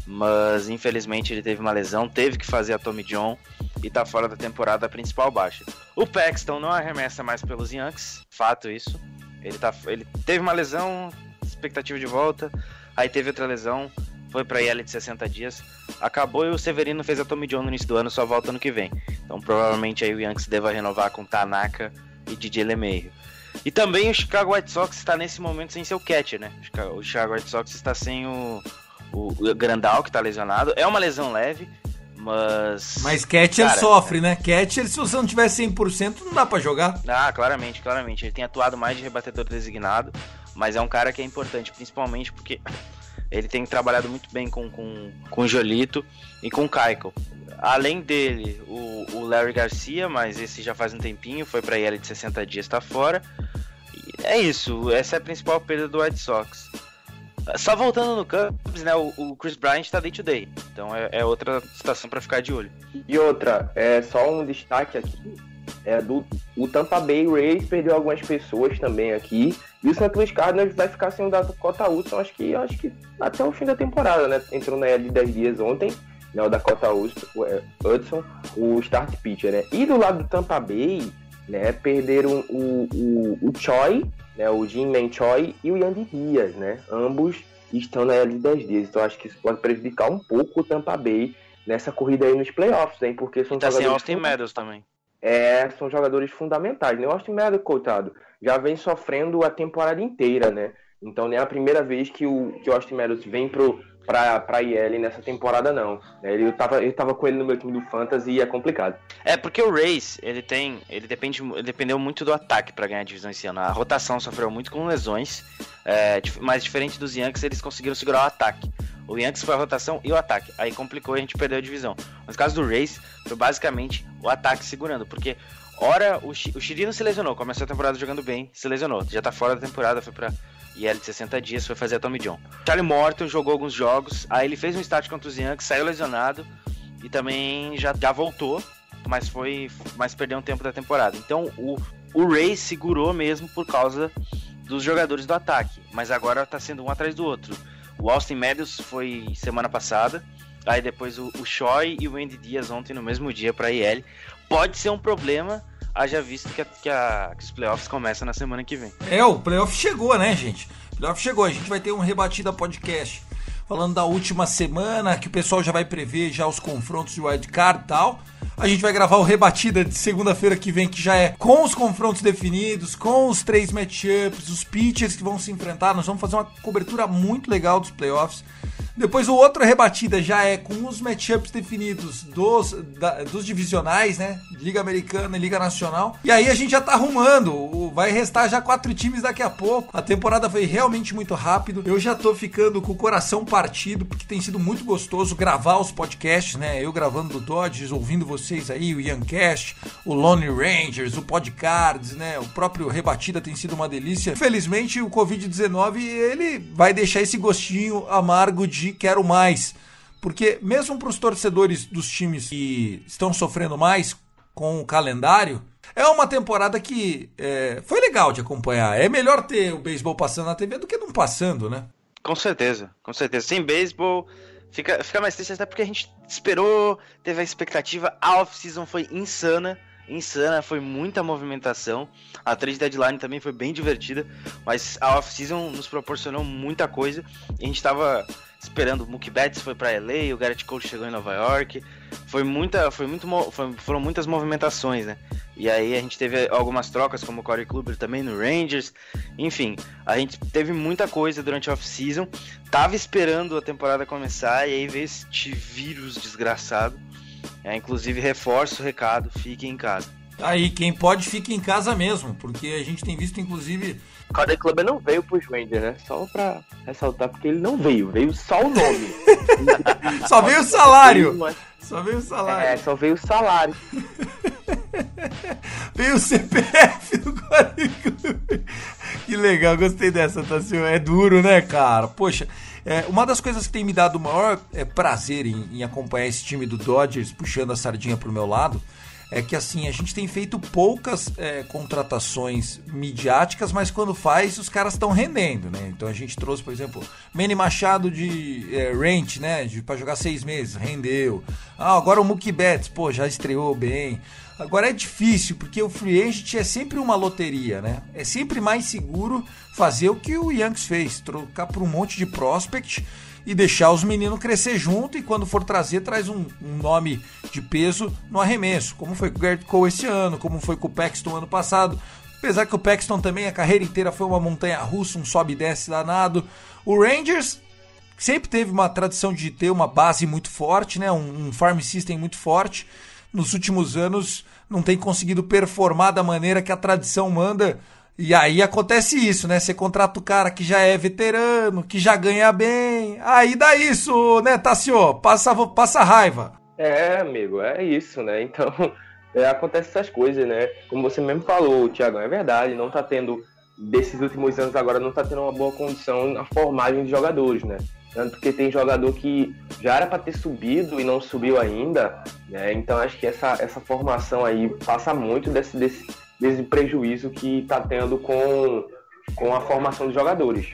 mas infelizmente ele teve uma lesão, teve que fazer a Tommy John, e tá fora da temporada principal baixa. O Paxton não arremessa mais pelos Yankees, fato isso. Ele, tá, ele teve uma lesão, expectativa de volta, aí teve outra lesão, foi pra IL de 60 dias, acabou e o Severino fez a Tommy John no início do ano, só volta ano que vem. Então provavelmente aí o Yankees deva renovar com Tanaka e DJ LeMahieu. E também o Chicago White Sox está nesse momento sem seu catcher, né? O Chicago White Sox está sem o, o, Grandal, que está lesionado. É uma lesão leve, mas. Mas Catcher cara, sofre, né? Catcher, se você não tiver 100%, não dá para jogar. Ah, claramente, claramente. Ele tem atuado mais de rebatedor designado, mas é um cara que é importante, principalmente porque ele tem trabalhado muito bem com, com, com o Jolito e com o Kaiko. Além dele, o, o Larry Garcia, mas esse já faz um tempinho, foi pra IL de 60 dias, tá fora. é isso. Essa é a principal perda do White Sox. Só voltando no Cubs, né? O, o Chris Bryant tá day to day. Então é, é outra situação para ficar de olho. E outra, é só um destaque aqui. É do, o Tampa Bay Rays perdeu algumas pessoas também aqui. E o St. Louis Cardinals vai ficar sem o Dakota Hudson, acho que, acho que até o fim da temporada, né? Entrou na de 10 dias ontem, né? O Dakota é, Hudson, o start pitcher, né? E do lado do Tampa Bay, né? Perderam o, o, o Choi, né? O Jim Man Choi e o Yandy Dias, né? Ambos estão na L de 10 dias. Então acho que isso pode prejudicar um pouco o Tampa Bay nessa corrida aí nos playoffs, hein? Porque são tá sem Austin Meadows também. É, são jogadores fundamentais, né? O Austin Meadows, coitado, já vem sofrendo a temporada inteira, né? Então nem é a primeira vez que o, que o Austin Meadows vem pro, pra, pra IL nessa temporada, não. Ele, tava, eu tava com ele no meu time do Fantasy e é complicado. É, porque o Rays, ele tem. Ele depende. Dependeu muito do ataque para ganhar a divisão esse ano. A rotação sofreu muito com lesões. É, mas diferente dos Yankees, eles conseguiram segurar o ataque. O Yankees foi a rotação e o ataque. Aí complicou e a gente perdeu a divisão. Mas no caso do Rays, foi basicamente o ataque segurando. Porque, ora, o, o Chirino se lesionou. Começou a temporada jogando bem, se lesionou. Já tá fora da temporada, foi pra IL de 60 dias, foi fazer a Tommy John. Charlie Morton jogou alguns jogos. Aí ele fez um start contra os Yankees, saiu lesionado. E também já, já voltou. Mas foi. Mas perdeu um tempo da temporada. Então o, o Rays segurou mesmo por causa dos jogadores do ataque. Mas agora tá sendo um atrás do outro. O Austin Meadows foi semana passada. Aí depois o, o Choi e o Andy Dias ontem no mesmo dia para IL. Pode ser um problema, haja visto que, a, que, a, que, os playoffs começam na semana que vem. É, o playoff chegou, né, gente? O playoff chegou. A gente vai ter um rebatida podcast falando da última semana, que o pessoal já vai prever já os confrontos de wildcard e tal. A gente vai gravar o Rebatida de segunda-feira que vem, que já é com os confrontos definidos, com os três matchups, os pitchers que vão se enfrentar. Nós vamos fazer uma cobertura muito legal dos playoffs. Depois o outro rebatida já é com os matchups definidos dos, da, dos divisionais, né? Liga Americana e Liga Nacional. E aí a gente já tá arrumando. Vai restar já quatro times daqui a pouco. A temporada foi realmente muito rápido. Eu já tô ficando com o coração partido, porque tem sido muito gostoso gravar os podcasts, né? Eu gravando do Dodges, ouvindo vocês aí, o Youngcast, o Lone Rangers, o Podcards, né? O próprio Rebatida tem sido uma delícia. Infelizmente, o Covid-19 ele vai deixar esse gostinho amargo de quero mais. Porque mesmo para os torcedores dos times que estão sofrendo mais com o calendário, é uma temporada que é, foi legal de acompanhar. É melhor ter o beisebol passando na TV do que não passando, né? Com certeza, com certeza. Sem beisebol, fica, fica mais triste até porque a gente esperou, teve a expectativa, a off-season foi insana insana, foi muita movimentação. A trade deadline também foi bem divertida, mas a off-season nos proporcionou muita coisa. a gente tava esperando o Mookie Betts foi para LA, o Garrett Cole chegou em Nova York. Foi muita, foi muito, foi, foram muitas movimentações, né? E aí a gente teve algumas trocas, como o Corey Kluber também no Rangers. Enfim, a gente teve muita coisa durante a off-season. Tava esperando a temporada começar e aí veio este vírus desgraçado. É, inclusive, reforço o recado, fiquem em casa. Aí, quem pode, fique em casa mesmo, porque a gente tem visto, inclusive, o Cody Club não veio pro Rangers, né? Só pra ressaltar, porque ele não veio, veio só o nome. só veio o salário. Só veio o salário. É, só veio o salário. veio o CPF do Cody Club. Que legal, gostei dessa, Tassio. É duro, né, cara? Poxa, é, uma das coisas que tem me dado o maior é, prazer em, em acompanhar esse time do Dodgers, puxando a sardinha pro meu lado, é que assim, a gente tem feito poucas é, contratações midiáticas, mas quando faz, os caras estão rendendo, né? Então a gente trouxe, por exemplo, Manny Machado de é, Rent, né? De, jogar seis meses, rendeu. Ah, agora o Mookie Betts, pô, já estreou bem. Agora é difícil, porque o free agent é sempre uma loteria, né? É sempre mais seguro fazer o que o Yankees fez, trocar por um monte de prospect e deixar os meninos crescer junto e quando for trazer, traz um, um nome de peso no arremesso, como foi com o Gert Cole esse ano, como foi com o Paxton ano passado. Apesar que o Paxton também a carreira inteira foi uma montanha russa, um sobe e desce danado. O Rangers sempre teve uma tradição de ter uma base muito forte, né? um, um farm system muito forte. Nos últimos anos não tem conseguido performar da maneira que a tradição manda e aí acontece isso, né? Você contrata o cara que já é veterano, que já ganha bem. Aí dá isso, né, Tassio? Passa, passa raiva. É, amigo, é isso, né? Então, é, acontece essas coisas, né? Como você mesmo falou, Tiagão, é verdade, não tá tendo desses últimos anos agora não está tendo uma boa condição na formagem de jogadores, né? Tanto que tem jogador que já era para ter subido e não subiu ainda, né? Então acho que essa, essa formação aí passa muito desse, desse, desse prejuízo que está tendo com, com a formação de jogadores.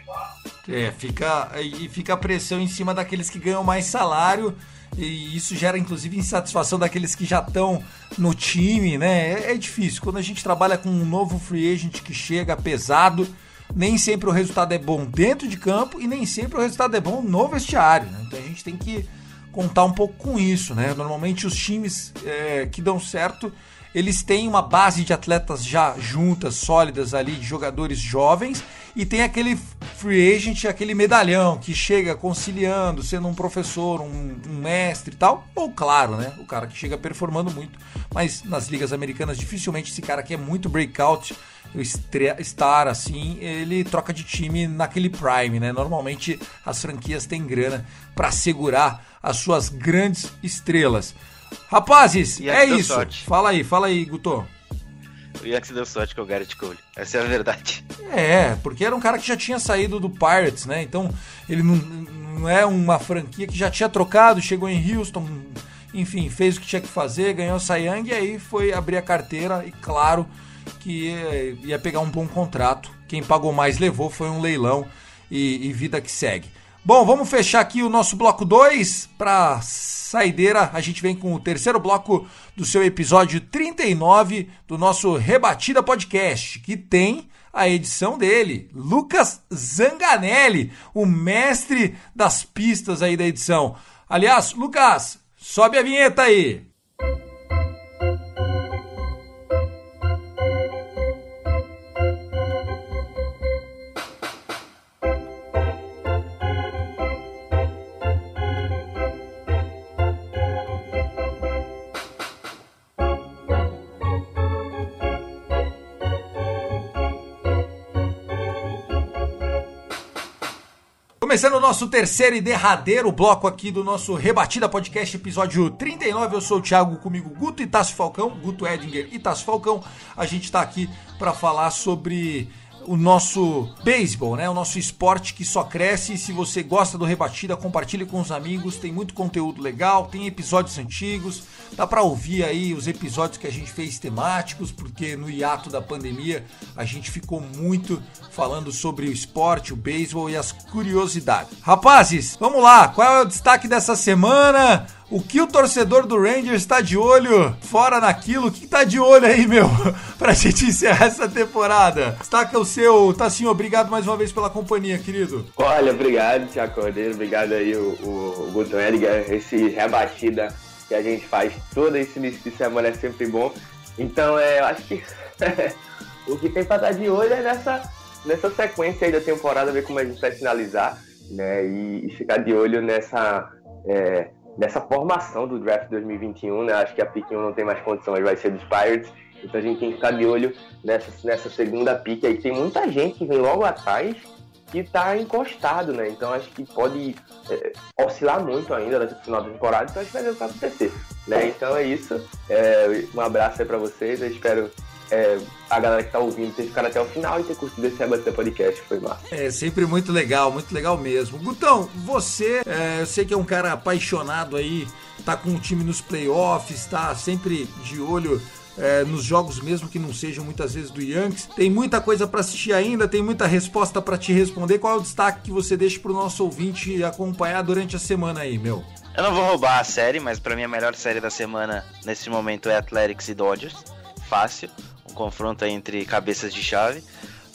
É, fica, e fica a pressão em cima daqueles que ganham mais salário e isso gera inclusive insatisfação daqueles que já estão no time, né? É, é, difícil. Quando a gente trabalha com um novo free agent que chega pesado, nem sempre o resultado é bom dentro de campo e nem sempre o resultado é bom no vestiário. Né? Então a gente tem que contar um pouco com isso, né? Normalmente os times é, que dão certo eles têm uma base de atletas já juntas, sólidas ali, de jogadores jovens, e tem aquele free agent, aquele medalhão que chega conciliando, sendo um professor, um, um mestre e tal, ou claro, né, o cara que chega performando muito, mas nas ligas americanas dificilmente esse cara que é muito breakout, o star assim, ele troca de time naquele prime, né? Normalmente as franquias têm grana para segurar as suas grandes estrelas. Rapazes, é isso. Sorte. Fala aí, fala aí, Guto. O Yankees deu sorte com o Garrett Cole. Essa é a verdade. É, porque era um cara que já tinha saído do Pirates, né? Então, ele não, não é uma franquia que já tinha trocado, chegou em Houston, enfim, fez o que tinha que fazer, ganhou o Cy Young e aí foi abrir a carteira e claro que ia, ia pegar um bom contrato. Quem pagou mais levou, foi um leilão e, e vida que segue. Bom, vamos fechar aqui o nosso bloco 2 para saideira. A gente vem com o terceiro bloco do seu episódio 39 do nosso Rebatida Podcast, que tem a edição dele, Lucas Zanganelli, o mestre das pistas aí da edição. Aliás, Lucas, sobe a vinheta aí. Começando o nosso terceiro e derradeiro bloco aqui do nosso Rebatida Podcast, episódio 39. Eu sou o Thiago, comigo Guto e Tasso Falcão, Guto Edinger e Tasso Falcão. A gente está aqui para falar sobre o nosso beisebol, né? O nosso esporte que só cresce. Se você gosta do Rebatida, compartilhe com os amigos. Tem muito conteúdo legal, tem episódios antigos. Dá para ouvir aí os episódios que a gente fez temáticos, porque no hiato da pandemia a gente ficou muito falando sobre o esporte, o beisebol e as curiosidades. Rapazes, vamos lá. Qual é o destaque dessa semana? O que o torcedor do Rangers está de olho fora naquilo? O que tá de olho aí, meu? pra gente encerrar essa temporada. Destaca o seu. Tassinho, obrigado mais uma vez pela companhia, querido. Olha, obrigado, Tiago Cordeiro. Obrigado aí, o, o, o Guto Edgar. Esse rebatida que a gente faz todo esse início de semana é sempre bom. Então, é, eu acho que o que tem pra estar de olho é nessa, nessa sequência aí da temporada, ver como a gente vai finalizar, né? E, e ficar de olho nessa. É, dessa formação do draft 2021, né? Acho que a pick 1 não tem mais condições, vai ser dos Pirates. Então a gente tem que ficar de olho nessa, nessa segunda pick aí. Tem muita gente que vem logo atrás que está encostado, né? Então acho que pode é, oscilar muito ainda no final da temporada, então a gente vai ver o que vai acontecer, né? Então é isso. É, um abraço aí para vocês. Eu espero é, a galera que tá ouvindo ter ficado até o final e ter curtido esse Rebatida Podcast, foi massa. É, sempre muito legal, muito legal mesmo. Gutão, você, é, eu sei que é um cara apaixonado aí, tá com o time nos playoffs, tá sempre de olho é, nos jogos mesmo que não sejam muitas vezes do Yankees. Tem muita coisa para assistir ainda, tem muita resposta para te responder. Qual é o destaque que você deixa pro nosso ouvinte acompanhar durante a semana aí, meu? Eu não vou roubar a série, mas para mim a melhor série da semana nesse momento é Athletics e Dodgers. Fácil confronto entre cabeças de chave.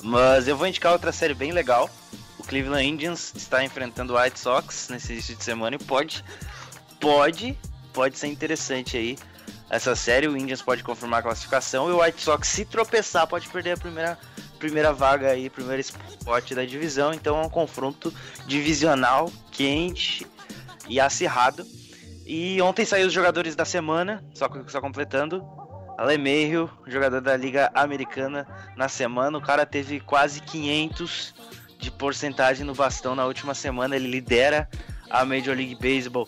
Mas eu vou indicar outra série bem legal. O Cleveland Indians está enfrentando o White Sox nesse início de semana e pode, pode, pode ser interessante aí. Essa série, o Indians pode confirmar a classificação e o White Sox, se tropeçar, pode perder a primeira, primeira vaga aí, primeiro spot da divisão. Então é um confronto divisional quente e acirrado. E ontem saiu os jogadores da semana, só, só completando. Alemeiro, jogador da Liga Americana na semana, o cara teve quase 500 de porcentagem no bastão na última semana, ele lidera a Major League Baseball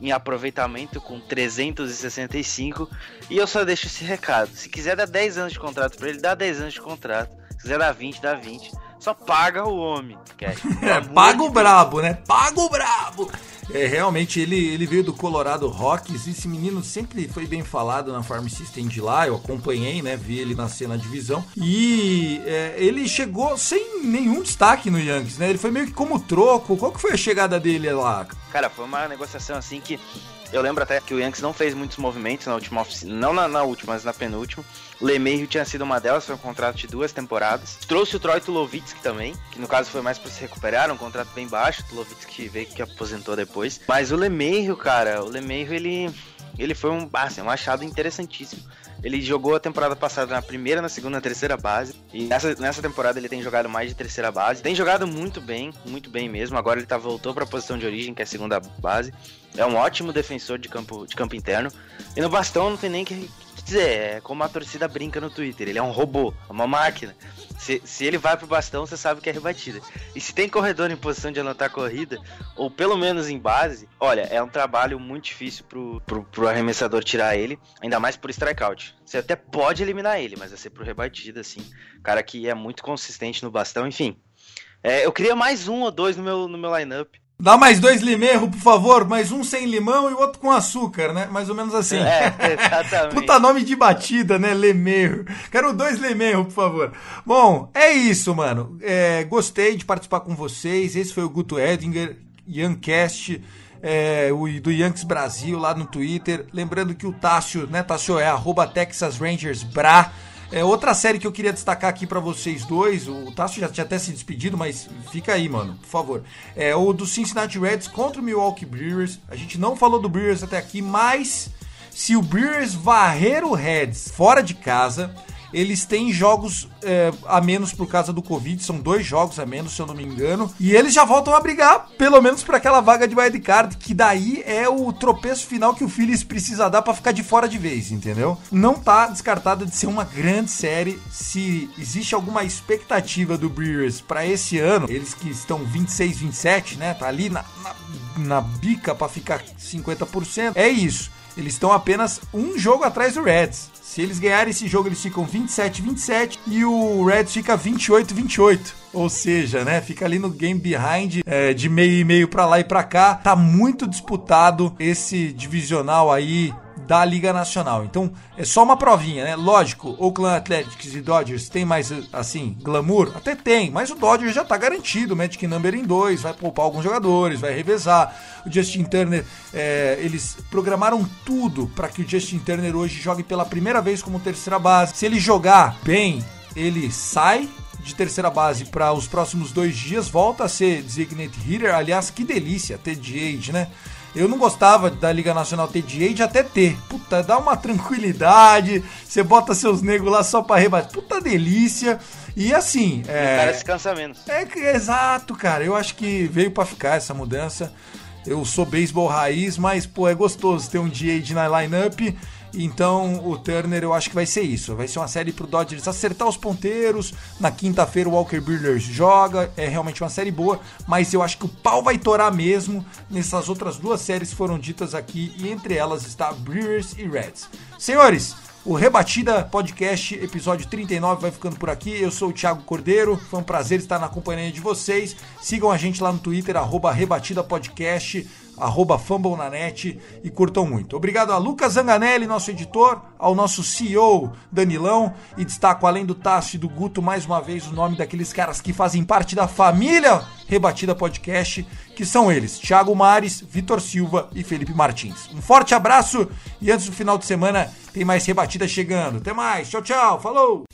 em aproveitamento com 365 e eu só deixo esse recado, se quiser dar 10 anos de contrato para ele, dá 10 anos de contrato. Se quiser dar 20, dá 20. Só paga o homem, Cash. É, paga o brabo, né? Paga o brabo! É, realmente, ele, ele veio do Colorado Rockies. Esse menino sempre foi bem falado na Farm System de lá. Eu acompanhei, né? Vi ele nascer na divisão. E é, ele chegou sem nenhum destaque no Yankees, né? Ele foi meio que como troco. Qual que foi a chegada dele lá? Cara, foi uma negociação assim que eu lembro até que o Yankees não fez muitos movimentos na última oficina, não na, na, última, mas na penúltima. O LeMahieu tinha sido uma delas, foi um contrato de duas temporadas. Trouxe o Troy Tulovitsky também, que no caso foi mais para se recuperar, um contrato bem baixo. O Tulovitsky veio que aposentou depois. Mas o LeMahieu, cara, o LeMahieu ele ele foi um, assim, um achado interessantíssimo. Ele jogou a temporada passada na primeira, na segunda, na terceira base. E nessa, nessa temporada ele tem jogado mais de terceira base. Tem jogado muito bem, muito bem mesmo. Agora ele tá, voltou para a posição de origem, que é a segunda base. É um ótimo defensor de campo, de campo interno. E no bastão não tem nem que, dizer, é como a torcida brinca no Twitter. Ele é um robô, é uma máquina. Se, se ele vai pro bastão, você sabe que é rebatida. E se tem corredor em posição de anotar corrida, ou pelo menos em base, olha, é um trabalho muito difícil pro, pro, pro arremessador tirar ele, ainda mais por strikeout. Você até pode eliminar ele, mas vai ser pro rebatida, assim. Cara que é muito consistente no bastão, enfim. É, eu queria mais um ou dois no meu, no meu lineup. Dá mais dois limerro, por favor. Mais um sem limão e o outro com açúcar, né? Mais ou menos assim. É, exatamente. Puta nome de batida, né? Lemerro. Quero dois lemerro, por favor. Bom, é isso, mano. É, gostei de participar com vocês. Esse foi o Guto Edinger, Youngcast. É, o, do Yankees Brasil lá no Twitter. Lembrando que o Tássio, né? Tássio é arroba Texas Rangers Bra. É, outra série que eu queria destacar aqui para vocês dois, o Tasso já tinha até se despedido, mas fica aí, mano, por favor. É o do Cincinnati Reds contra o Milwaukee Brewers. A gente não falou do Brewers até aqui, mas se o Brewers varrer o Reds fora de casa, eles têm jogos é, a menos por causa do Covid, são dois jogos a menos, se eu não me engano. E eles já voltam a brigar, pelo menos para aquela vaga de wildcard, que daí é o tropeço final que o Phillies precisa dar para ficar de fora de vez, entendeu? Não tá descartado de ser uma grande série. Se existe alguma expectativa do Brewers para esse ano, eles que estão 26, 27, né? Tá ali na, na, na bica para ficar 50%. É isso. Eles estão apenas um jogo atrás do Reds. Se eles ganharem esse jogo, eles ficam 27-27 e o Reds fica 28-28. Ou seja, né, fica ali no game behind é, de meio e meio para lá e para cá. Tá muito disputado esse divisional aí da Liga Nacional. Então, é só uma provinha, né? Lógico, Oakland Athletics e Dodgers tem mais, assim, glamour? Até tem, mas o Dodgers já tá garantido, Magic Number em 2, vai poupar alguns jogadores, vai revezar. O Justin Turner, é, eles programaram tudo para que o Justin Turner hoje jogue pela primeira vez como terceira base. Se ele jogar bem, ele sai de terceira base para os próximos dois dias, volta a ser designated hitter. Aliás, que delícia ter DH, né? Eu não gostava da Liga Nacional ter de até ter. Puta, dá uma tranquilidade. Você bota seus negros lá só pra rebater. Puta delícia. E assim. É, o cara se cansa menos. É, exato, cara. Eu acho que veio para ficar essa mudança. Eu sou beisebol raiz, mas, pô, é gostoso ter um DH na lineup. Então o Turner eu acho que vai ser isso. Vai ser uma série pro Dodgers acertar os ponteiros. Na quinta-feira o Walker Buehler joga. É realmente uma série boa. Mas eu acho que o pau vai torar mesmo nessas outras duas séries que foram ditas aqui. E entre elas está Brewers e Reds. Senhores, o Rebatida Podcast, episódio 39, vai ficando por aqui. Eu sou o Thiago Cordeiro, foi um prazer estar na companhia de vocês. Sigam a gente lá no Twitter, arroba Rebatida Podcast arroba FumbleNanet e curtam muito. Obrigado a Lucas Zanganelli, nosso editor, ao nosso CEO Danilão e destaco além do Tassi e do Guto mais uma vez o nome daqueles caras que fazem parte da família Rebatida Podcast, que são eles, Thiago Mares, Vitor Silva e Felipe Martins. Um forte abraço e antes do final de semana tem mais Rebatida chegando. Até mais, tchau, tchau, falou!